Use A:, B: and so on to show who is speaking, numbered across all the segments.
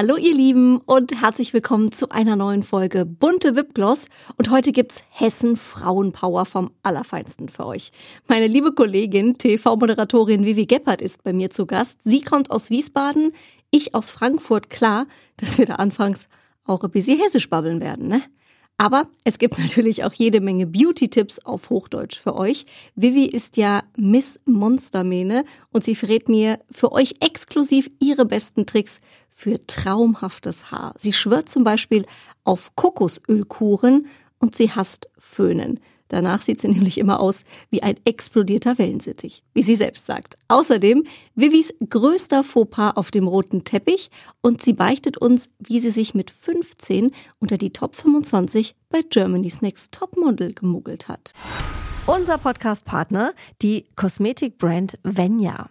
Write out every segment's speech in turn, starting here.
A: Hallo ihr Lieben und herzlich willkommen zu einer neuen Folge Bunte Wipgloss und heute gibt's Hessen Frauenpower vom Allerfeinsten für euch. Meine liebe Kollegin, TV-Moderatorin Vivi Geppert ist bei mir zu Gast. Sie kommt aus Wiesbaden, ich aus Frankfurt. Klar, dass wir da anfangs auch ein bisschen hessisch babbeln werden, ne? Aber es gibt natürlich auch jede Menge Beauty-Tipps auf Hochdeutsch für euch. Vivi ist ja Miss Monstermähne und sie verrät mir für euch exklusiv ihre besten Tricks für traumhaftes Haar. Sie schwört zum Beispiel auf Kokosölkuren und sie hasst Föhnen. Danach sieht sie nämlich immer aus wie ein explodierter Wellensittich, wie sie selbst sagt. Außerdem Vivis größter Fauxpas auf dem roten Teppich und sie beichtet uns, wie sie sich mit 15 unter die Top 25 bei Germany's Next Topmodel gemuggelt hat. Unser Podcast-Partner, die Kosmetikbrand Venya.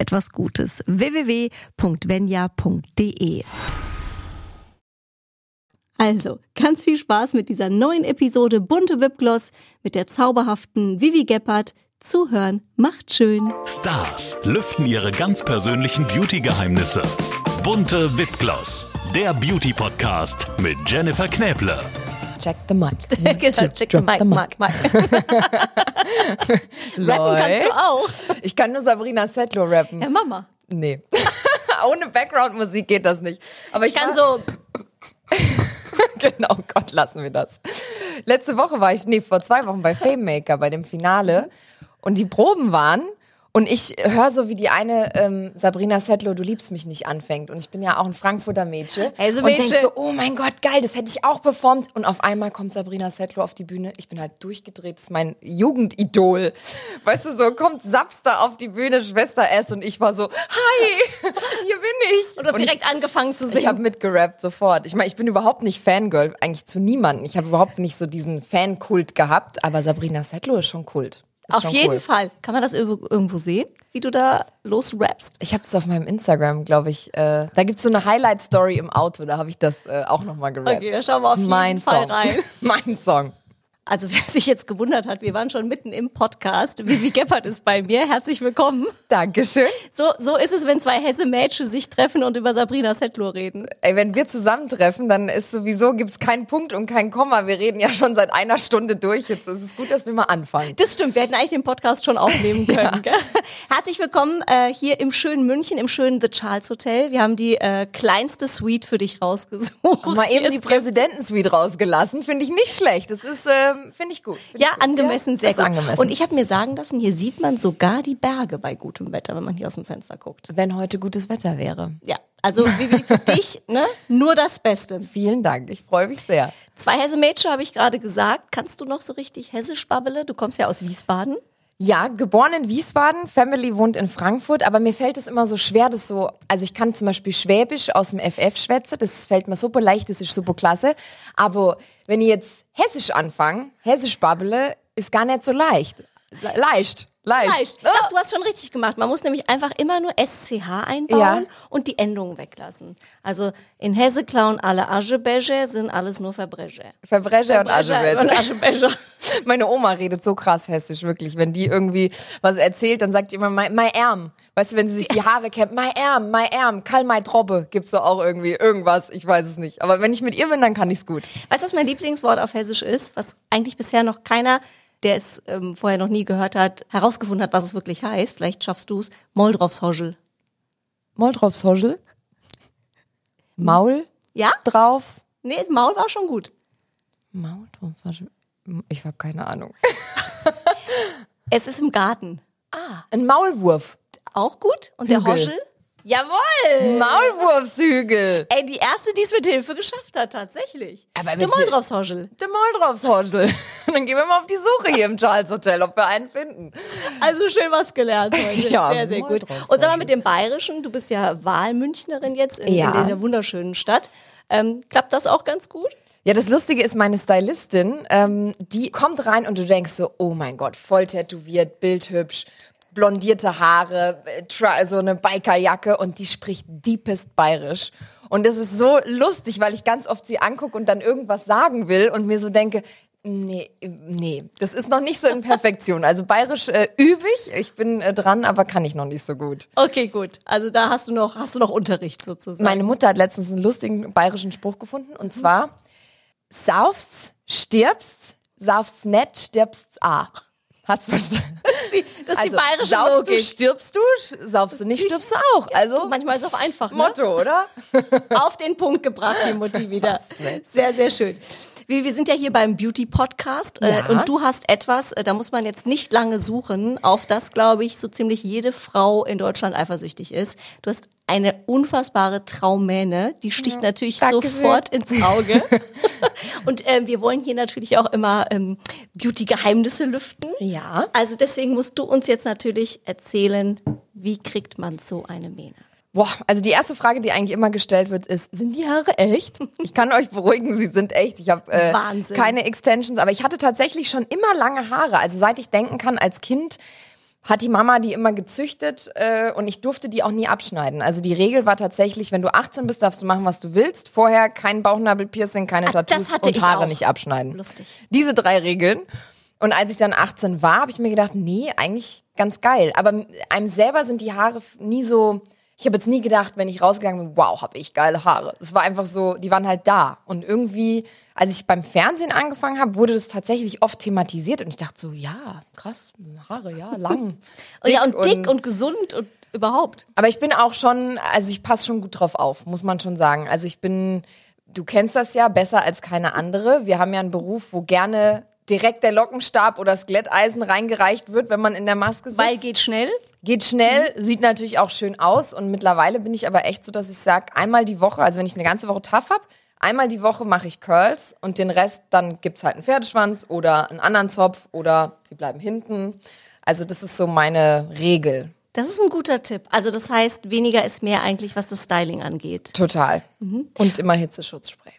A: etwas Gutes. www.venya.de also, ganz viel Spaß mit dieser neuen Episode Bunte Wipgloss mit der zauberhaften Vivi Geppert. Zuhören macht schön.
B: Stars lüften ihre ganz persönlichen Beauty-Geheimnisse. Bunte Wipgloss, der Beauty-Podcast mit Jennifer Knäble.
C: Check the mic.
A: genau, check the mic,
C: the
A: mic, mic. rappen kannst du auch.
C: Ich kann nur Sabrina Settler rappen.
A: Ja, Mama.
C: Nee. Ohne Background-Musik geht das nicht. Aber ich,
A: Ich kann so,
C: genau, Gott, lassen wir das. Letzte Woche war ich, nee, vor zwei Wochen bei Fame Maker, bei dem Finale. Und die Proben waren. Und ich höre so, wie die eine ähm, Sabrina Settler, du liebst mich nicht anfängt. Und ich bin ja auch ein Frankfurter Mädchen.
A: Also
C: und denk
A: Mädchen.
C: so, oh mein Gott, geil, das hätte ich auch performt. Und auf einmal kommt Sabrina Settler auf die Bühne. Ich bin halt durchgedreht, das ist mein Jugendidol. Weißt du, so kommt Sapster auf die Bühne, Schwester S. Und ich war so, hi, hier bin ich.
A: und du hast
C: ich-
A: direkt angefangen zu singen.
C: ich habe mitgerappt sofort. Ich meine, ich bin überhaupt nicht Fangirl, eigentlich zu niemandem. Ich habe überhaupt nicht so diesen Fankult gehabt, aber Sabrina Settler ist schon Kult.
A: Auf jeden
C: cool.
A: Fall. Kann man das irg- irgendwo sehen, wie du da losrappst?
C: Ich habe es auf meinem Instagram, glaube ich. Äh, da gibt's so eine Highlight-Story im Auto, da habe ich das äh, auch nochmal gerappt.
A: Okay, da schauen wir auf
C: Das ist
A: jeden
C: mein
A: Fall
C: Song.
A: rein.
C: mein Song.
A: Also wer sich jetzt gewundert hat, wir waren schon mitten im Podcast. Vivi Geppert ist bei mir. Herzlich willkommen.
C: Dankeschön.
A: So, so ist es, wenn zwei Hesse-Mädchen sich treffen und über Sabrina Settler reden.
C: Ey, wenn wir zusammentreffen, dann ist sowieso, gibt's keinen Punkt und kein Komma. Wir reden ja schon seit einer Stunde durch. Jetzt ist es gut, dass wir mal anfangen.
A: Das stimmt, wir hätten eigentlich den Podcast schon aufnehmen können. Gell? Herzlich willkommen äh, hier im schönen München, im schönen The Charles Hotel. Wir haben die äh, kleinste Suite für dich rausgesucht.
C: Mal eben
A: es
C: die. Präsidentensuite rausgelassen, finde ich nicht schlecht. Das ist, ähm, finde ich gut. Find
A: Ja,
C: ich gut.
A: angemessen,
C: Ja,
A: sehr gut.
C: angemessen.
A: Und ich habe mir sagen lassen, hier sieht man sogar die Berge bei gutem Wetter, wenn man hier aus dem Fenster guckt.
C: wenn heute gutes Wetter wäre.
A: Ja, also Vivi, für dich ne, nur das Beste.
C: Vielen Dank, ich freue mich sehr.
A: Zwei Hesse-Mädchen habe ich gerade gesagt. Kannst du noch so richtig hessisch babbele? Du kommst ja aus Wiesbaden.
C: Ja, geboren in Wiesbaden, Family wohnt in Frankfurt, aber mir fällt es immer so schwer, das so, also ich kann zum Beispiel Schwäbisch aus dem FF schwätze, das fällt mir super leicht, das ist super klasse, aber wenn ich jetzt Hessisch anfange, Hessisch babbele, ist gar nicht so leicht. Le leicht, leicht.
A: Leicht. Doch, du hast schon richtig gemacht. Man muss nämlich einfach immer nur SCH einbauen
C: Ja.
A: und die Endungen weglassen. Also in Hesse klauen alle Aschebecher, sind alles nur Verbrecher.
C: Verbrecher und
A: Aschebecher.
C: Meine Oma redet so krass hessisch, wirklich. Wenn die irgendwie was erzählt, dann sagt die immer, mein, Arm. Weißt du, wenn sie sich die Haare kämmt, mein Arm, mein Arm, Karl mein Trobbe, gibt's doch auch irgendwie irgendwas, ich weiß es nicht. Aber wenn ich mit ihr bin, dann kann ich's gut.
A: Weißt du, was mein Lieblingswort auf Hessisch ist? Was eigentlich bisher noch keiner, der es ähm, vorher noch nie gehört hat, herausgefunden hat, was es wirklich heißt. Vielleicht schaffst du es.
C: Drauf, Soschel. Maul
A: Ja?
C: drauf.
A: Nee, Maul war schon gut.
C: Maul drauf. Ich habe keine Ahnung.
A: Es ist im Garten.
C: Ah, ein Maulwurf.
A: Auch gut. Und der
C: Hügel.
A: Hoschel? Jawohl!
C: Maulwurfshügel.
A: Ey, die erste, die es mit Hilfe geschafft hat, tatsächlich.
C: Aber
A: Der Moldrovshorschel.
C: Der Maulwurfshorschel. Dann gehen wir mal auf die Suche hier im Charles Hotel, ob wir einen finden.
A: Also schön was gelernt heute.
C: Ja,
A: sehr, sehr gut. Und sag mal mit dem Bayerischen, du bist ja Wahlmünchnerin jetzt in,
C: Ja.
A: in dieser wunderschönen Stadt. Ähm, klappt das auch ganz gut?
C: Ja, das Lustige ist, meine Stylistin, ähm, die kommt rein und du denkst so, oh mein Gott, voll tätowiert, bildhübsch, blondierte Haare, so eine Bikerjacke und die spricht deepest bayerisch. Und das ist so lustig, weil ich ganz oft sie angucke und dann irgendwas sagen will und mir so denke, nee, nee, das ist noch nicht so in Perfektion. Also bayerisch äh, übe ich, ich bin äh, dran, aber kann ich noch nicht so gut.
A: Okay, gut. Also da hast du noch, hast du noch Unterricht sozusagen.
C: Meine Mutter hat letztens einen lustigen bayerischen Spruch gefunden und zwar: Saufst, stirbst, saufst nicht, stirbst a. Hast verstanden?
A: das ist
C: Also,
A: die bayerische
C: saufst du,
A: Logik.
C: stirbst du, saufst du nicht, stirbst du auch. Also,
A: Manchmal ist es auch einfach. Ne?
C: Motto, oder?
A: Auf den Punkt gebracht, die Mutti wieder. Sehr, sehr schön. Wir, wir sind ja hier beim Beauty-Podcast äh,
C: Ja.
A: und du hast etwas, äh, da muss man jetzt nicht lange suchen, auf das, glaube ich, so ziemlich jede Frau in Deutschland eifersüchtig ist. Du hast eine unfassbare Traummähne, die sticht natürlich
C: Dankeschön.
A: sofort ins Auge. und ähm, wir wollen hier natürlich auch immer ähm, Beauty-Geheimnisse lüften.
C: Ja.
A: Also deswegen musst du uns jetzt natürlich erzählen, wie kriegt man so eine Mähne?
C: Boah, also die erste Frage, die eigentlich immer gestellt wird, ist, sind die Haare echt? Ich kann euch beruhigen, sie sind echt. Ich habe äh,
A: Wahnsinn.
C: keine Extensions, aber ich hatte tatsächlich schon immer lange Haare. Also seit ich denken kann, als Kind hat die Mama die immer gezüchtet äh, und ich durfte die auch nie abschneiden. Also die Regel war tatsächlich, wenn du 18 bist, darfst du machen, was du willst. Vorher kein Bauchnabelpiercing, keine
A: Ah,
C: Tattoos und Haare nicht abschneiden.
A: Lustig.
C: Diese drei Regeln. Und als ich dann 18 war, habe ich mir gedacht, nee, eigentlich ganz geil. Aber einem selber sind die Haare nie so. Ich habe jetzt nie gedacht, wenn ich rausgegangen bin, wow, habe ich geile Haare. Es war einfach so, die waren halt da. Und irgendwie, als ich beim Fernsehen angefangen habe, wurde das tatsächlich oft thematisiert. Und ich dachte so, ja, krass, Haare, ja, lang.
A: Oh ja, und dick und gesund und überhaupt.
C: Aber ich bin auch schon, also ich passe schon gut drauf auf, muss man schon sagen. Also ich bin, du kennst das ja besser als keine andere. Wir haben ja einen Beruf, wo gerne direkt der Lockenstab oder das Glätteisen reingereicht wird, wenn man in der Maske sitzt.
A: Weil geht schnell.
C: Geht schnell, sieht natürlich auch schön aus und mittlerweile bin ich aber echt so, dass ich sage, einmal die Woche, also wenn ich eine ganze Woche tough habe, einmal die Woche mache ich Curls und den Rest, dann gibt's halt einen Pferdeschwanz oder einen anderen Zopf oder sie bleiben hinten. Also das ist so meine Regel.
A: Das ist ein guter Tipp. Also das heißt, weniger ist mehr eigentlich, was das Styling angeht.
C: Total.
A: Mhm.
C: Und immer Hitzeschutzspray.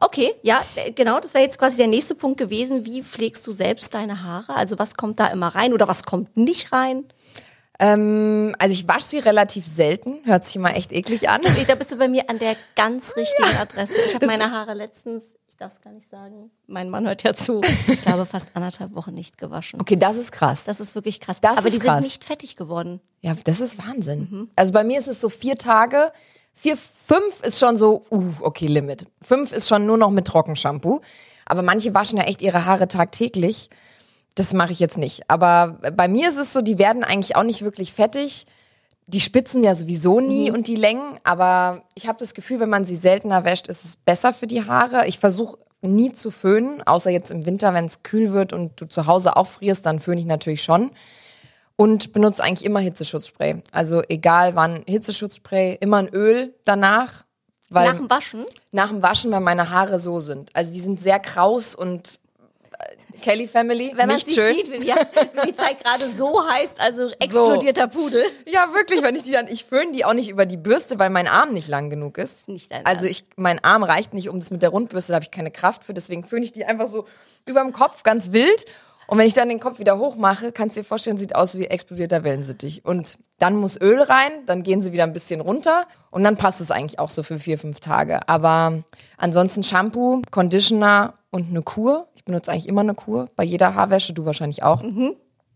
A: Okay, ja, äh, genau, das wäre jetzt quasi der nächste Punkt gewesen. Wie pflegst du selbst deine Haare? Also was kommt da immer rein oder was kommt nicht rein?
C: Ähm, also ich wasche sie relativ selten. Hört sich immer echt eklig an.
A: Ich- Da bist du bei mir an der ganz richtigen Adresse. Ich habe meine Haare letztens, ich darf es gar nicht sagen, mein Mann hört ja zu, ich glaube fast anderthalb Wochen nicht gewaschen.
C: Okay, das ist krass.
A: Das ist wirklich krass.
C: Das
A: Aber
C: ist
A: die
C: krass.
A: sind nicht fettig geworden.
C: Ja, das ist Wahnsinn.
A: Mhm.
C: Also bei mir ist es so vier Tage. Vier, fünf ist schon so, uh, okay, Limit. Fünf ist schon nur noch mit Trockenshampoo. Aber manche waschen ja echt ihre Haare tagtäglich. Das mache ich jetzt nicht. Aber bei mir ist es so, die werden eigentlich auch nicht wirklich fettig. Die Spitzen ja sowieso nie und die Längen. Aber ich habe das Gefühl, wenn man sie seltener wäscht, ist es besser für die Haare. Ich versuche nie zu föhnen, außer jetzt im Winter, wenn es kühl wird und du zu Hause auch frierst, dann föhne ich natürlich schon und benutze eigentlich immer Hitzeschutzspray. Also egal wann Hitzeschutzspray, immer ein Öl danach, weil
A: Nach dem Waschen?
C: nach dem Waschen, weil meine Haare so sind. Also die sind sehr kraus und äh, Kelly Family,
A: Wenn man
C: nicht
A: sich
C: schön.
A: sieht, wie, ja, wie die Zeit gerade so heißt, also explodierter Pudel.
C: Ja, wirklich, wenn ich die dann, ich föhne die auch nicht über die Bürste, weil mein Arm nicht lang genug ist.
A: Nicht dein
C: also ich, mein Arm reicht nicht, um das mit der Rundbürste, da habe ich keine Kraft für, deswegen föhne ich die einfach so überm Kopf, ganz wild. Und wenn ich dann den Kopf wieder hochmache, kannst du dir vorstellen, sieht aus wie explodierter Wellensittich. Und dann muss Öl rein, dann gehen sie wieder ein bisschen runter und dann passt es eigentlich auch so für vier, fünf Tage. Aber ansonsten Shampoo, Conditioner und eine Kur. Ich benutze eigentlich immer eine Kur bei jeder Haarwäsche, du wahrscheinlich auch.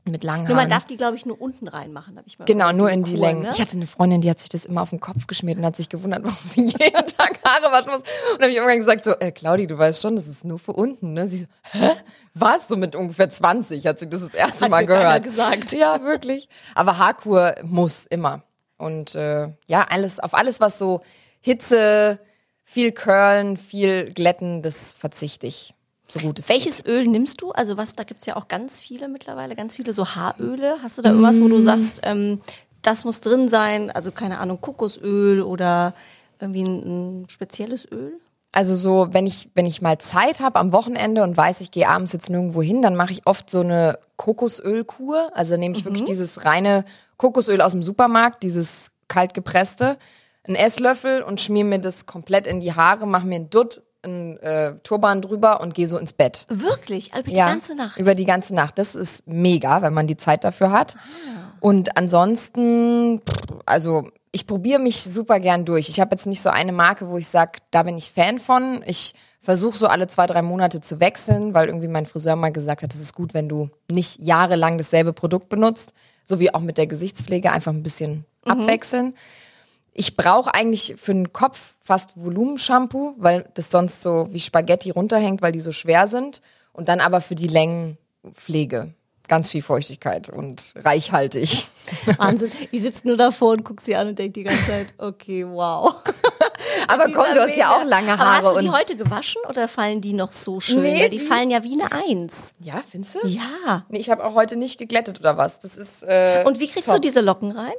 C: Mit langen
A: Mhm. Nur
C: Haaren.
A: man darf die, glaube ich, nur unten reinmachen, habe ich mal
C: Genau, nur in die
A: Kuren,
C: Längen.
A: ne?
C: Ich hatte eine Freundin, die hat sich das immer auf den Kopf geschmiert und hat sich gewundert, warum sie jeden Tag Haare waschen muss. Und habe ich irgendwann gesagt so, äh, Claudi, du weißt schon, das ist nur für unten. Ne? Sie so, hä? Was? So mit ungefähr 20 hat sie das das erste
A: Hat
C: Mal gehört.
A: gesagt.
C: Ja, wirklich. Aber Haarkur muss immer. Und äh, ja, alles auf alles, was so Hitze, viel Curlen, viel Glätten, das verzichte ich. So gut es geht.
A: Welches Öl nimmst du? Also was, da gibt's ja auch ganz viele mittlerweile, ganz viele so Haaröle. Hast du da irgendwas, wo du
C: Mm.
A: sagst, ähm, das muss drin sein, also keine Ahnung, Kokosöl oder irgendwie ein, ein spezielles Öl?
C: Also so, wenn ich, wenn ich mal Zeit habe am Wochenende und weiß, ich gehe abends jetzt nirgendwo hin, dann mache ich oft so eine Kokosölkur. Also nehme ich wirklich dieses reine Kokosöl aus dem Supermarkt, dieses kalt gepresste, einen Esslöffel und schmier mir das komplett in die Haare, mache mir einen Dutt, einen äh, Turban drüber und gehe so ins Bett.
A: Wirklich? Über die
C: Ja,
A: ganze Nacht?
C: Über die ganze Nacht. Das ist mega, wenn man die Zeit dafür hat. Und ansonsten, also ich probiere mich super gern durch. Ich habe jetzt nicht so eine Marke, wo ich sage, da bin ich Fan von. Ich versuche so alle zwei, drei Monate zu wechseln, weil irgendwie mein Friseur mal gesagt hat, es ist gut, wenn du nicht jahrelang dasselbe Produkt benutzt. So wie auch mit der Gesichtspflege, einfach ein bisschen abwechseln. Ich brauche eigentlich für den Kopf fast Volumenshampoo, weil das sonst so wie Spaghetti runterhängt, weil die so schwer sind. Und dann aber für die Längen Pflege. Ganz viel Feuchtigkeit und reichhaltig.
A: Wahnsinn. Ich sitze nur davor und guck sie an und denke die ganze Zeit, okay, wow.
C: Aber komm, du hast ja auch lange
A: Aber
C: Haare.
A: hast du die heute gewaschen oder fallen die noch so schön?
C: Nee,
A: Weil die,
C: die-
A: fallen ja wie eine Eins.
C: ja, findest du?
A: Ja.
C: Nee, ich habe auch heute nicht geglättet oder was. Das ist. Äh,
A: Und wie kriegst
C: Zopf.
A: du diese Locken rein?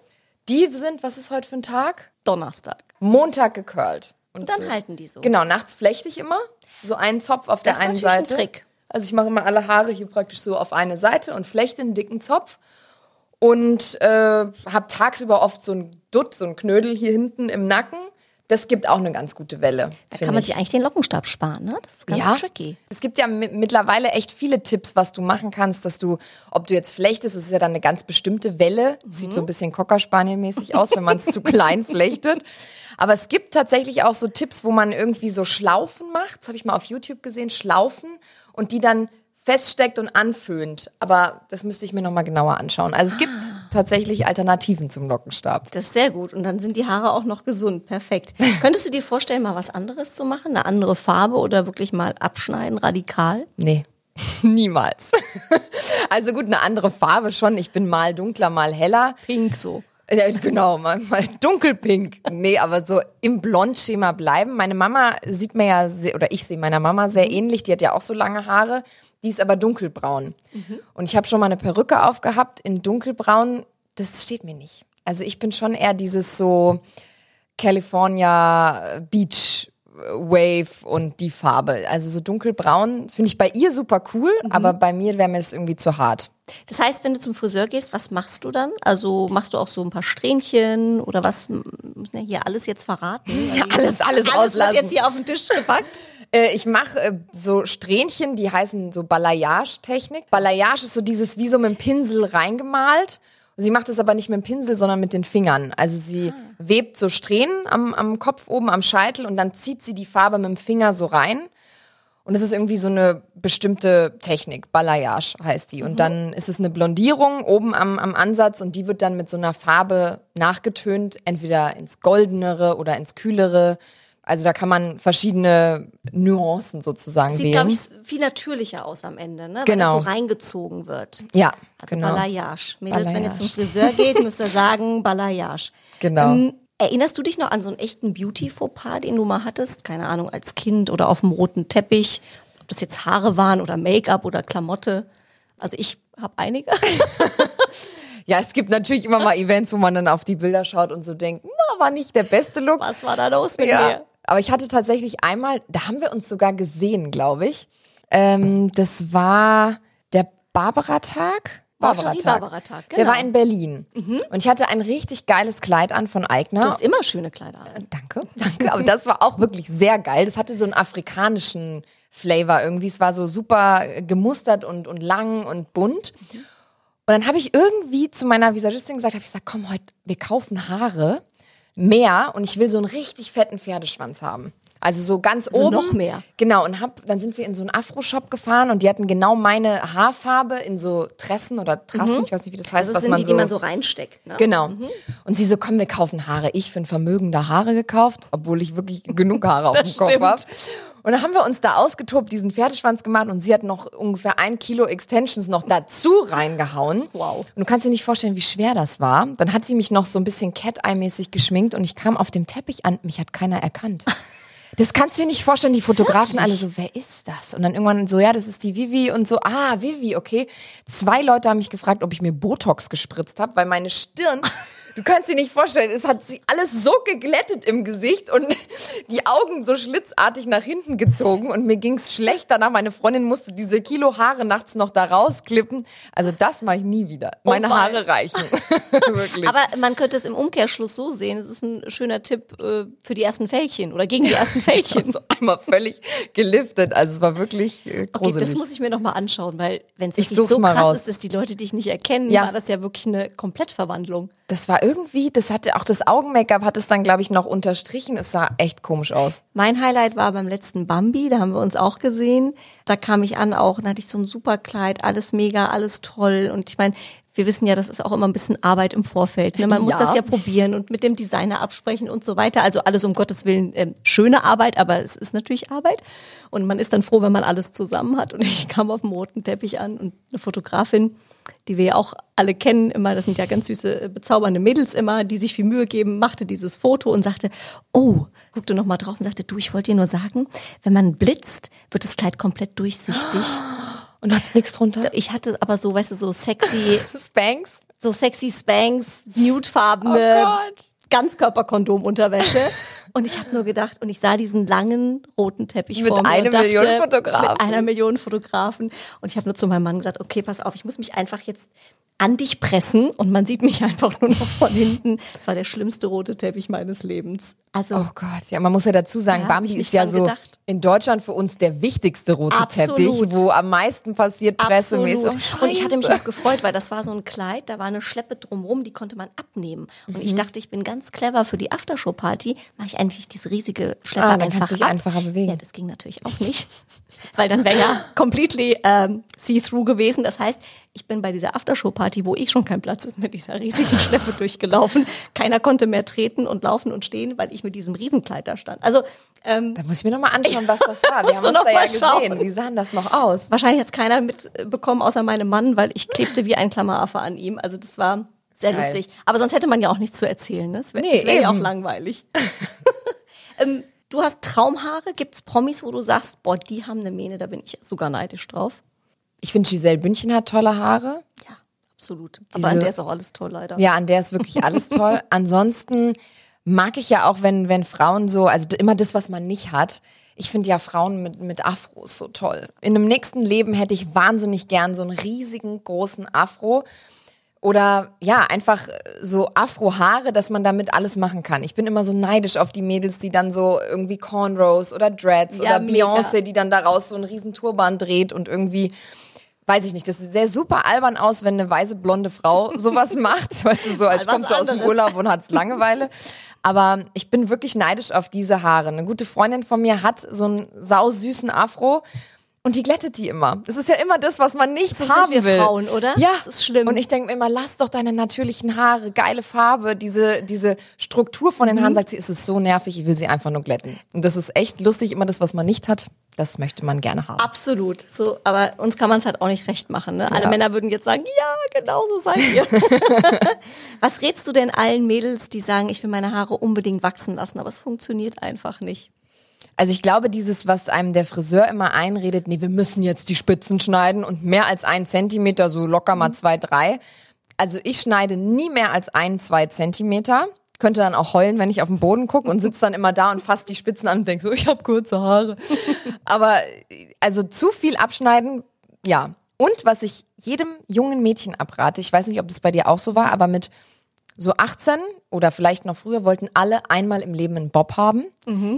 C: Die sind, was ist heute für ein Tag?
A: Donnerstag.
C: Montag gecurlt.
A: Und dann halten die so.
C: Genau, nachts flechte ich immer. So einen Zopf auf der
A: Das ist
C: einen
A: natürlich ein
C: Seite.
A: Trick.
C: Also ich mache immer alle Haare hier praktisch so auf eine Seite und flechte einen dicken Zopf. Und äh, habe tagsüber oft so ein Dutt, so ein Knödel hier hinten im Nacken. Das gibt auch eine ganz gute Welle.
A: Da kann man
C: ich.
A: sich eigentlich den Lockenstab sparen, ne? Das ist ganz
C: ja.
A: tricky.
C: Es gibt ja mi- mittlerweile echt viele Tipps, was du machen kannst, dass du, ob du jetzt flechtest, das ist ja dann eine ganz bestimmte Welle. Sieht so ein bisschen Cocker-Spaniel-mäßig aus, wenn man es zu klein flechtet. Aber es gibt tatsächlich auch so Tipps, wo man irgendwie so Schlaufen macht. Das habe ich mal auf YouTube gesehen, Schlaufen und die dann feststeckt und anföhnt. Aber das müsste ich mir nochmal genauer anschauen. Also es gibt tatsächlich Alternativen zum Lockenstab.
A: Das ist sehr gut. Und dann sind die Haare auch noch gesund. Perfekt. Könntest du dir vorstellen, mal was anderes zu machen? Eine andere Farbe oder wirklich mal abschneiden, radikal?
C: Nee. Niemals. Also gut, eine andere Farbe schon. Ich bin mal dunkler, mal heller.
A: Pink so.
C: Ja, genau, mal, mal dunkelpink. Nee, aber so im Blondschema bleiben. Meine Mama sieht mir ja, sehr, oder ich sehe meiner Mama sehr ähnlich. Die hat ja auch so lange Haare. Die ist aber dunkelbraun. Und ich habe schon mal eine Perücke aufgehabt in dunkelbraun. Das steht mir nicht. Also ich bin schon eher dieses so California Beach Wave und die Farbe. Also so dunkelbraun finde ich bei ihr super cool, aber bei mir wäre mir das irgendwie zu hart.
A: Das heißt, wenn du zum Friseur gehst, was machst du dann? Also machst du auch so ein paar Strähnchen oder was? Müssen ja hier alles jetzt verraten.
C: Ja, alles, alles
A: Alles
C: auslassen.
A: wird jetzt hier auf den Tisch gepackt.
C: Äh, ich mache äh, so Strähnchen, die heißen so Balayage-Technik. Balayage ist so dieses wie so mit dem Pinsel reingemalt. Sie macht es aber nicht mit dem Pinsel, sondern mit den Fingern. Also sie webt so Strähnen am, am Kopf oben, am Scheitel und dann zieht sie die Farbe mit dem Finger so rein. Und es ist irgendwie so eine bestimmte Technik, Balayage heißt die. Und dann ist es eine Blondierung oben am, am Ansatz und die wird dann mit so einer Farbe nachgetönt, entweder ins Goldenere oder ins Kühlere. Also da kann man verschiedene Nuancen sozusagen
A: Sieht, glaube
C: wählen.
A: ich, viel natürlicher aus am Ende, ne?
C: Genau.
A: Weil es so reingezogen wird.
C: ja,
A: Also
C: genau.
A: Balayage. Mädels, wenn ihr
C: Balayage.
A: zum Friseur geht, müsst ihr sagen Balayage.
C: Genau.
A: Ähm, erinnerst du dich noch an so einen echten Beauty-Fauxpas, den du mal hattest? Keine Ahnung, als Kind oder auf dem roten Teppich? Ob das jetzt Haare waren oder Make-up oder Klamotte? Also ich habe einige.
C: Ja, es gibt natürlich immer mal Events, wo man dann auf die Bilder schaut und so denkt, na, war nicht der beste Look.
A: Was war da los mit
C: Ja,
A: mir?
C: Aber ich hatte tatsächlich einmal, da haben wir uns sogar gesehen, glaube ich. Ähm, das war der Barbara-Tag.
A: Barbara-Tag,
C: Der
A: genau.
C: war in Berlin. Und ich hatte ein richtig geiles Kleid an von Eigner.
A: Du hast immer schöne Kleider an.
C: Danke, danke. Aber das war auch wirklich sehr geil. Das hatte so einen afrikanischen Flavor irgendwie. Es war so super gemustert und, und lang und bunt. Und dann habe ich irgendwie zu meiner Visagistin gesagt, habe ich gesagt, komm heute, wir kaufen Haare mehr und ich will so einen richtig fetten Pferdeschwanz haben. Also so ganz
A: Also
C: oben.
A: noch mehr.
C: Genau, und hab, dann sind wir in so einen Afro-Shop gefahren und die hatten genau meine Haarfarbe in so Tressen oder Trassen, ich weiß nicht, wie das heißt,
A: Das sind die,
C: so
A: die man so reinsteckt. Ne?
C: Genau. Und sie so, komm, wir kaufen Haare. Ich für ein Vermögen da Haare gekauft, obwohl ich wirklich genug Haare auf dem Kopf habe. Und dann haben wir uns da ausgetobt, diesen Pferdeschwanz gemacht und sie hat noch ungefähr ein Kilo Extensions noch dazu reingehauen.
A: Wow.
C: Und du kannst dir nicht vorstellen, wie schwer das war. Dann hat sie mich noch so ein bisschen Cat-Eye-mäßig geschminkt und ich kam auf dem Teppich an, mich hat keiner erkannt. Das kannst du dir nicht vorstellen, die Fotografen alle so, wer ist das? Und dann irgendwann so, ja, das ist die Vivi und so, ah, Vivi, okay. Zwei Leute haben mich gefragt, ob ich mir Botox gespritzt habe, weil meine Stirn du kannst dir nicht vorstellen, es hat sich alles so geglättet im Gesicht und die Augen so schlitzartig nach hinten gezogen und mir ging's schlecht. Danach meine Freundin musste diese Kilo Haare nachts noch da rausklippen. Also das mache ich nie wieder. Meine
A: weil-
C: Haare reichen. Wirklich.
A: Aber man könnte es im Umkehrschluss so sehen, es ist ein schöner Tipp äh, für die ersten Fältchen oder gegen die ersten Fältchen.
C: so einmal völlig geliftet. Also es war wirklich äh,
A: Okay,
C: gruselig.
A: das muss ich mir nochmal anschauen, weil wenn es so krass
C: raus.
A: ist, dass die Leute dich nicht erkennen,
C: Ja.
A: war das ja wirklich eine Komplettverwandlung.
C: Das war irgendwie, das hatte auch das Augen-Make-up hat es dann, glaube ich, noch unterstrichen. Es sah echt komisch aus.
A: Mein Highlight war beim letzten Bambi, da haben wir uns auch gesehen. Da kam ich an auch, da hatte ich so ein super Kleid, alles mega, alles toll. Und ich meine, wir wissen ja, das ist auch immer ein bisschen Arbeit im Vorfeld. Ne? Man muss
C: Ja.
A: das ja probieren und mit dem Designer absprechen und so weiter. Also alles um Gottes Willen ähm, schöne Arbeit, aber es ist natürlich Arbeit. Und man ist dann froh, wenn man alles zusammen hat. Und ich kam auf dem roten Teppich an und eine Fotografin, die wir ja auch alle kennen, immer, das sind ja ganz süße, äh, bezaubernde Mädels immer, die sich viel Mühe geben, machte dieses Foto und sagte, oh, guckte noch mal drauf und sagte, du, ich wollte dir nur sagen, wenn man blitzt, wird das Kleid komplett durchsichtig.
C: Und hat's nichts drunter?
A: Ich hatte aber so, weißt du, so sexy,
C: Spanks?
A: so sexy Spanks, nudefarbene
C: Oh Gott.
A: Ganzkörperkondom-Unterwäsche. Und ich habe nur gedacht, und ich sah diesen langen roten Teppich
C: Mit
A: vor mir
C: einer
A: dachte,
C: Million Fotografen.
A: Mit einer Million Fotografen. Und ich habe nur zu meinem Mann gesagt, okay, pass auf, ich muss mich einfach jetzt an dich pressen und man sieht mich einfach nur noch von hinten. Das war der schlimmste rote Teppich meines Lebens. Also
C: Oh Gott, ja, man muss ja dazu sagen,
A: Ja, nicht
C: ist ja so
A: gedacht.
C: in Deutschland für uns der wichtigste rote
A: Absolut.
C: Teppich, wo am meisten passiert pressemäßig.
A: Absolut. Und ich hatte mich auch gefreut, weil das war so ein Kleid, da war eine Schleppe drumrum, die konnte man abnehmen. Und
C: Mhm.
A: ich dachte, ich bin ganz clever für die Aftershow-Party, mache ich eigentlich diese riesige Schleppe
C: Ah, dann
A: einfach
C: dich
A: ab.
C: einfacher bewegen.
A: Ja, das ging natürlich auch nicht, weil dann wäre ja completely ähm, see-through gewesen. Das heißt, ich bin bei dieser Aftershow-Party, wo eh schon kein Platz ist, mit dieser riesigen Schleppe durchgelaufen. Keiner konnte mehr treten und laufen und stehen, weil ich mit diesem Riesenkleid da stand. Also ähm,
C: Da muss ich mir nochmal anschauen, was das war. Wir haben uns da ja
A: schauen.
C: gesehen. Wie sah denn das noch aus?
A: Wahrscheinlich hat es keiner mitbekommen, außer meinem Mann, weil ich klebte wie ein Klammeraffe an ihm. Also das war sehr
C: Geil.
A: lustig. Aber sonst hätte man ja auch nichts zu erzählen. Ne? Das wäre
C: Nee,
A: wär ja auch langweilig. ähm, du hast Traumhaare. Gibt's Promis, wo du sagst, boah, die haben eine Mähne, da bin ich sogar neidisch drauf?
C: Ich finde, Giselle Bündchen hat tolle Haare.
A: Ja, absolut.
C: Diese-
A: Aber an der ist auch alles toll, leider.
C: Ja, an der ist wirklich alles toll. Ansonsten mag ich ja auch, wenn, wenn Frauen so, also immer das, was man nicht hat. Ich finde ja Frauen mit, mit Afros so toll. In einem nächsten Leben hätte ich wahnsinnig gern so einen riesigen, großen Afro. Oder ja, einfach so Afro-Haare, dass man damit alles machen kann. Ich bin immer so neidisch auf die Mädels, die dann so irgendwie Cornrows oder Dreads
A: Ja,
C: oder
A: mega.
C: Beyoncé, die dann daraus so einen riesen Turban dreht und irgendwie weiß ich nicht, das sieht sehr super albern aus, wenn eine weiße blonde Frau sowas macht. Weißt du, so als kommst du aus dem. Urlaub und hast Langeweile. Aber ich bin wirklich neidisch auf diese Haare. Eine gute Freundin von mir hat so einen sausüßen Afro. Und die glättet die immer. Das ist ja immer das, was man nicht
A: So
C: haben
A: sind wir
C: will.
A: Frauen, oder?
C: Ja.
A: Das ist schlimm.
C: Und ich denke mir immer, lass doch deine natürlichen Haare, geile Farbe, diese, diese Struktur von
A: Mhm.
C: den Haaren, sagt sie, es ist so nervig, ich will sie einfach nur glätten. Und das ist echt lustig, immer das, was man nicht hat, das möchte man gerne haben.
A: Absolut. So, aber uns kann man es halt auch nicht recht machen. Ne? Alle
C: Ja.
A: Männer würden jetzt sagen, ja, genau so seid ihr. Was rätst du denn allen Mädels, die sagen, ich will meine Haare unbedingt wachsen lassen, aber es funktioniert einfach nicht?
C: Also ich glaube, dieses, was einem der Friseur immer einredet, nee, wir müssen jetzt die Spitzen schneiden und mehr als ein Zentimeter, so locker mal zwei, drei. Also ich schneide nie mehr als ein, zwei Zentimeter. Könnte dann auch heulen, wenn ich auf den Boden gucke und sitze dann immer da und fasse die Spitzen an und denke so, ich habe kurze Haare. Aber also zu viel abschneiden, ja. Und was ich jedem jungen Mädchen abrate, ich weiß nicht, ob das bei dir auch so war, aber mit so 18 oder vielleicht noch früher wollten alle einmal im Leben einen Bob haben.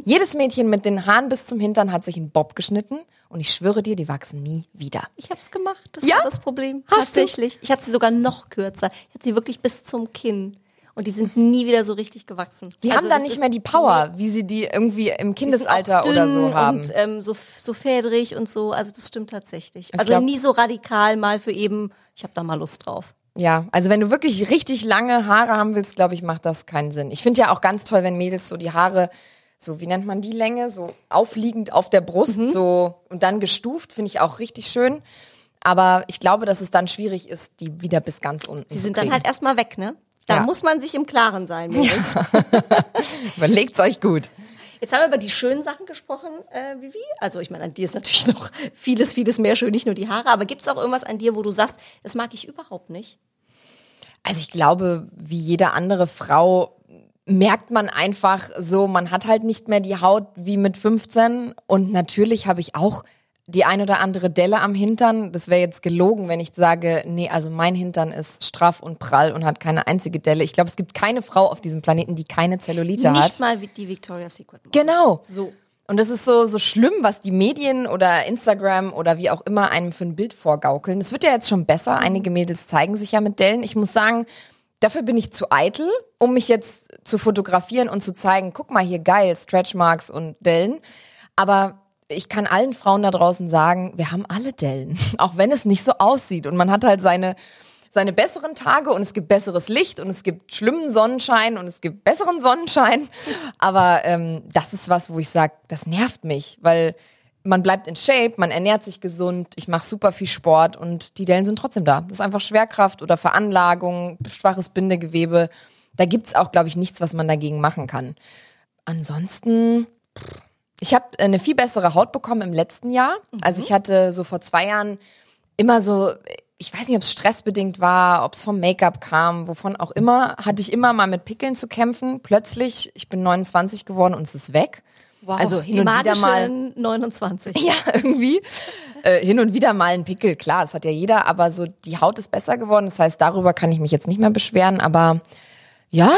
C: Jedes Mädchen mit den Haaren bis zum Hintern hat sich einen Bob geschnitten und ich schwöre dir, die wachsen nie wieder.
A: Ich habe es gemacht. Das
C: Ja?
A: war das Problem.
C: Hast du?
A: Tatsächlich. Ich hatte sie sogar noch kürzer. Ich hatte sie wirklich bis zum Kinn. Und die sind nie wieder so richtig gewachsen.
C: Die
A: Also
C: haben dann nicht mehr die Power, wie sie die irgendwie im Kindesalter oder so haben.
A: Und ähm, so, so fädrig und so. Also das stimmt tatsächlich.
C: Ich
A: Also
C: glaub-
A: nie so radikal mal für eben, ich habe da mal Lust drauf.
C: Ja, also wenn du wirklich richtig lange Haare haben willst, glaube ich, macht das keinen Sinn. Ich finde ja auch ganz toll, wenn Mädels so die Haare, so wie nennt man die Länge, so aufliegend auf der Brust,
A: Mhm.
C: so und dann gestuft, finde ich auch richtig schön. Aber ich glaube, dass es dann schwierig ist, die wieder bis ganz unten
A: Sie sind dann halt erstmal weg, ne? Da
C: Ja.
A: muss man sich im Klaren sein, Mädels.
C: Überlegt's euch gut.
A: Jetzt haben wir über die schönen Sachen gesprochen, äh, Vivi. Also ich meine, an dir ist natürlich noch vieles, vieles mehr schön, nicht nur die Haare. Aber gibt es auch irgendwas an dir, wo du sagst, das mag ich überhaupt nicht?
C: Also ich glaube, wie jede andere Frau merkt man einfach so, man hat halt nicht mehr die Haut wie mit 15 und natürlich habe ich auch die ein oder andere Delle am Hintern. Das wäre jetzt gelogen, wenn ich sage, nee, also mein Hintern ist straff und prall und hat keine einzige Delle. Ich glaube, es gibt keine Frau auf diesem Planeten, die keine Zellulite
A: Nicht
C: hat.
A: mal wie die Victoria's Secret Models.
C: Genau.
A: So.
C: Und das ist so, so schlimm, was die Medien oder Instagram oder wie auch immer einem für ein Bild vorgaukeln. Es wird ja jetzt schon besser. Einige Mädels zeigen sich ja mit Dellen. Ich muss sagen, dafür bin ich zu eitel, um mich jetzt zu fotografieren und zu zeigen, guck mal hier geil, Stretchmarks und Dellen. Aber ich kann allen Frauen da draußen sagen, wir haben alle Dellen, auch wenn es nicht so aussieht. Und man hat halt seine, seine besseren Tage und es gibt besseres Licht und es gibt schlimmen Sonnenschein und es gibt besseren Sonnenschein. Aber ähm, das ist was, wo ich sage, das nervt mich, weil man bleibt in Shape, man ernährt sich gesund, ich mache super viel Sport und die Dellen sind trotzdem da. Das ist einfach Schwerkraft oder Veranlagung, schwaches Bindegewebe. Da gibt's auch, glaube ich, nichts, was man dagegen machen kann. Ansonsten, ich habe eine viel bessere Haut bekommen im letzten Jahr. Also ich hatte so vor zwei Jahren immer so, ich weiß nicht, ob es stressbedingt war, ob es vom Make-up kam, wovon auch immer, hatte ich immer mal mit Pickeln zu kämpfen. Plötzlich, ich bin 29 geworden und es ist weg.
A: Wow.
C: Also hin und wieder mal.
A: magischen 29.
C: Ja, irgendwie. Äh, hin und wieder mal ein Pickel, klar, das hat ja jeder, aber so die Haut ist besser geworden. Das heißt, darüber kann ich mich jetzt nicht mehr beschweren, aber ja,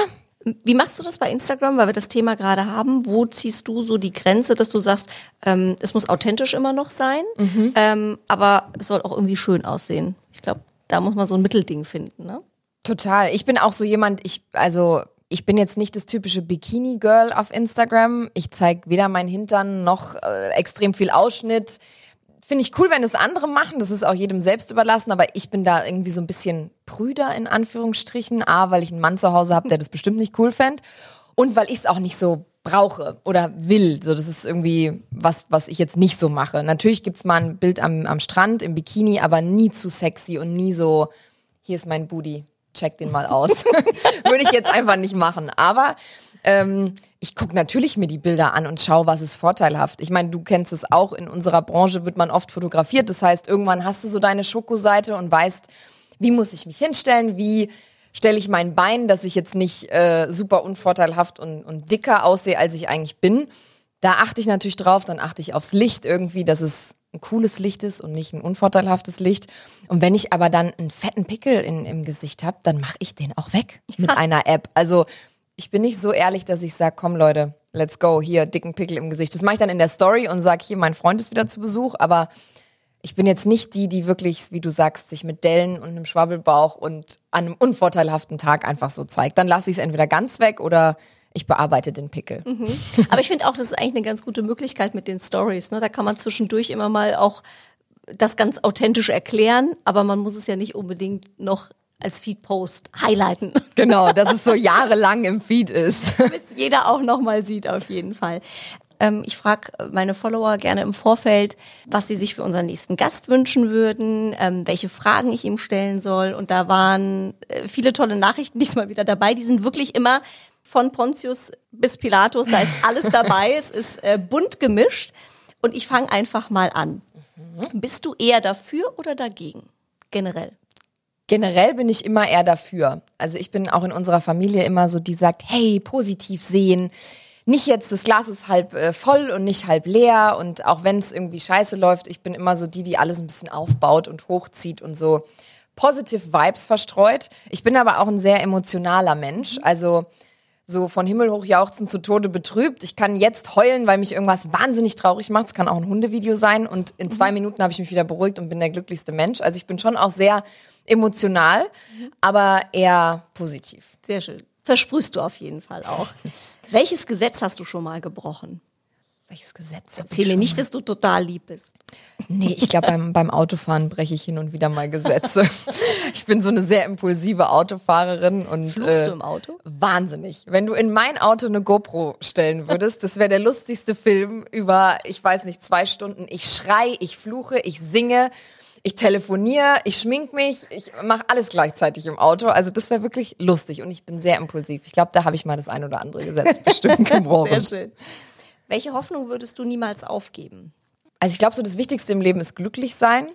A: Wie machst du das bei Instagram, weil wir das Thema gerade haben? Wo ziehst du so die Grenze, dass du sagst, ähm, es muss authentisch immer noch sein,
C: Mhm.
A: ähm, aber es soll auch irgendwie schön aussehen? Ich glaube, da muss man so ein Mittelding finden, ne?
C: Total. Ich bin auch so jemand, ich, also, ich bin jetzt nicht das typische Bikini-Girl auf Instagram. Ich zeige weder meinen Hintern noch äh, extrem viel Ausschnitt. Finde ich cool, wenn es andere machen. Das ist auch jedem selbst überlassen. Aber ich bin da irgendwie so ein bisschen prüder in Anführungsstrichen. A, weil ich einen Mann zu Hause habe, der das bestimmt nicht cool fänd. Und weil ich es auch nicht so brauche oder will. So, das ist irgendwie was, was ich jetzt nicht so mache. Natürlich gibt's mal ein Bild am, am Strand im Bikini, aber nie zu sexy und nie so, hier ist mein Booty, check den mal aus. Würde ich jetzt einfach nicht machen. Aber ähm, ich gucke natürlich mir die Bilder an und schaue, was ist vorteilhaft. Ich meine, du kennst es auch, in unserer Branche wird man oft fotografiert. Das heißt, irgendwann hast du so deine Schokoseite und weißt, wie muss ich mich hinstellen, wie stelle ich mein Bein, dass ich jetzt nicht äh, super unvorteilhaft und, und dicker aussehe, als ich eigentlich bin. Da achte ich natürlich drauf, dann achte ich aufs Licht irgendwie, dass es ein cooles Licht ist und nicht ein unvorteilhaftes Licht. Und wenn ich aber dann einen fetten Pickel in, im Gesicht habe, dann mache ich den auch weg mit einer App. Also ich bin nicht so ehrlich, dass ich sage, komm Leute, let's go, hier, dicken Pickel im Gesicht. Das mache ich dann in der Story und sage, hier, mein Freund ist wieder zu Besuch, aber ich bin jetzt nicht die, die wirklich, wie du sagst, sich mit Dellen und einem Schwabbelbauch und an einem unvorteilhaften Tag einfach so zeigt. Dann lasse ich es entweder ganz weg oder ich bearbeite den Pickel.
A: Aber ich finde auch, das ist eigentlich eine ganz gute Möglichkeit mit den Stories. Ne? Da kann man zwischendurch immer mal auch das ganz authentisch erklären, aber man muss es ja nicht unbedingt noch als Feed-Post highlighten,
C: Genau, dass es so jahrelang im Feed ist.
A: es jeder auch nochmal sieht auf jeden Fall. Ähm, ich frage meine Follower gerne im Vorfeld, was sie sich für unseren nächsten Gast wünschen würden, ähm, welche Fragen ich ihm stellen soll. Und da waren äh, viele tolle Nachrichten diesmal wieder dabei. Die sind wirklich immer von Pontius bis Pilatus, da ist alles dabei. es ist äh, bunt gemischt. Und ich fange einfach mal an. Bist du eher dafür oder dagegen? Generell.
C: Generell bin ich immer eher dafür. Also ich bin auch in unserer Familie immer so, die sagt, hey, positiv sehen. Nicht jetzt, das Glas ist halb äh, voll und nicht halb leer. Und auch wenn es irgendwie scheiße läuft, ich bin immer so die, die alles ein bisschen aufbaut und hochzieht und so positive Vibes verstreut. Ich bin aber auch ein sehr emotionaler Mensch. Also so von Himmel hoch jauchzen zu Tode betrübt. Ich kann jetzt heulen, weil mich irgendwas wahnsinnig traurig macht. Es kann auch ein Hundevideo sein und in zwei Minuten habe ich mich wieder beruhigt und bin der glücklichste Mensch. Also ich bin schon auch sehr emotional, aber eher positiv.
A: Sehr schön. Versprühst du auf jeden Fall auch. Welches Gesetz hast du schon mal gebrochen?
C: Welches Gesetz? hab ich
A: Erzähl mir nicht, dass du total lieb bist.
C: Nee, ich glaube, beim, beim Autofahren breche ich hin und wieder mal Gesetze. Ich bin so eine sehr impulsive Autofahrerin und
A: Fluchst
C: äh,
A: du im Auto?
C: wahnsinnig. Wenn du in mein Auto eine GoPro stellen würdest, das wäre der lustigste Film über, ich weiß nicht, zwei Stunden. Ich schrei, ich fluche, ich singe, ich telefoniere, ich schmink mich, ich mache alles gleichzeitig im Auto. Also das wäre wirklich lustig und ich bin sehr impulsiv. Ich glaube, da habe ich mal das ein oder andere Gesetz bestimmt gebrochen.
A: Sehr schön. Welche Hoffnung würdest du niemals aufgeben?
C: Also ich glaube, so das Wichtigste im Leben ist glücklich sein.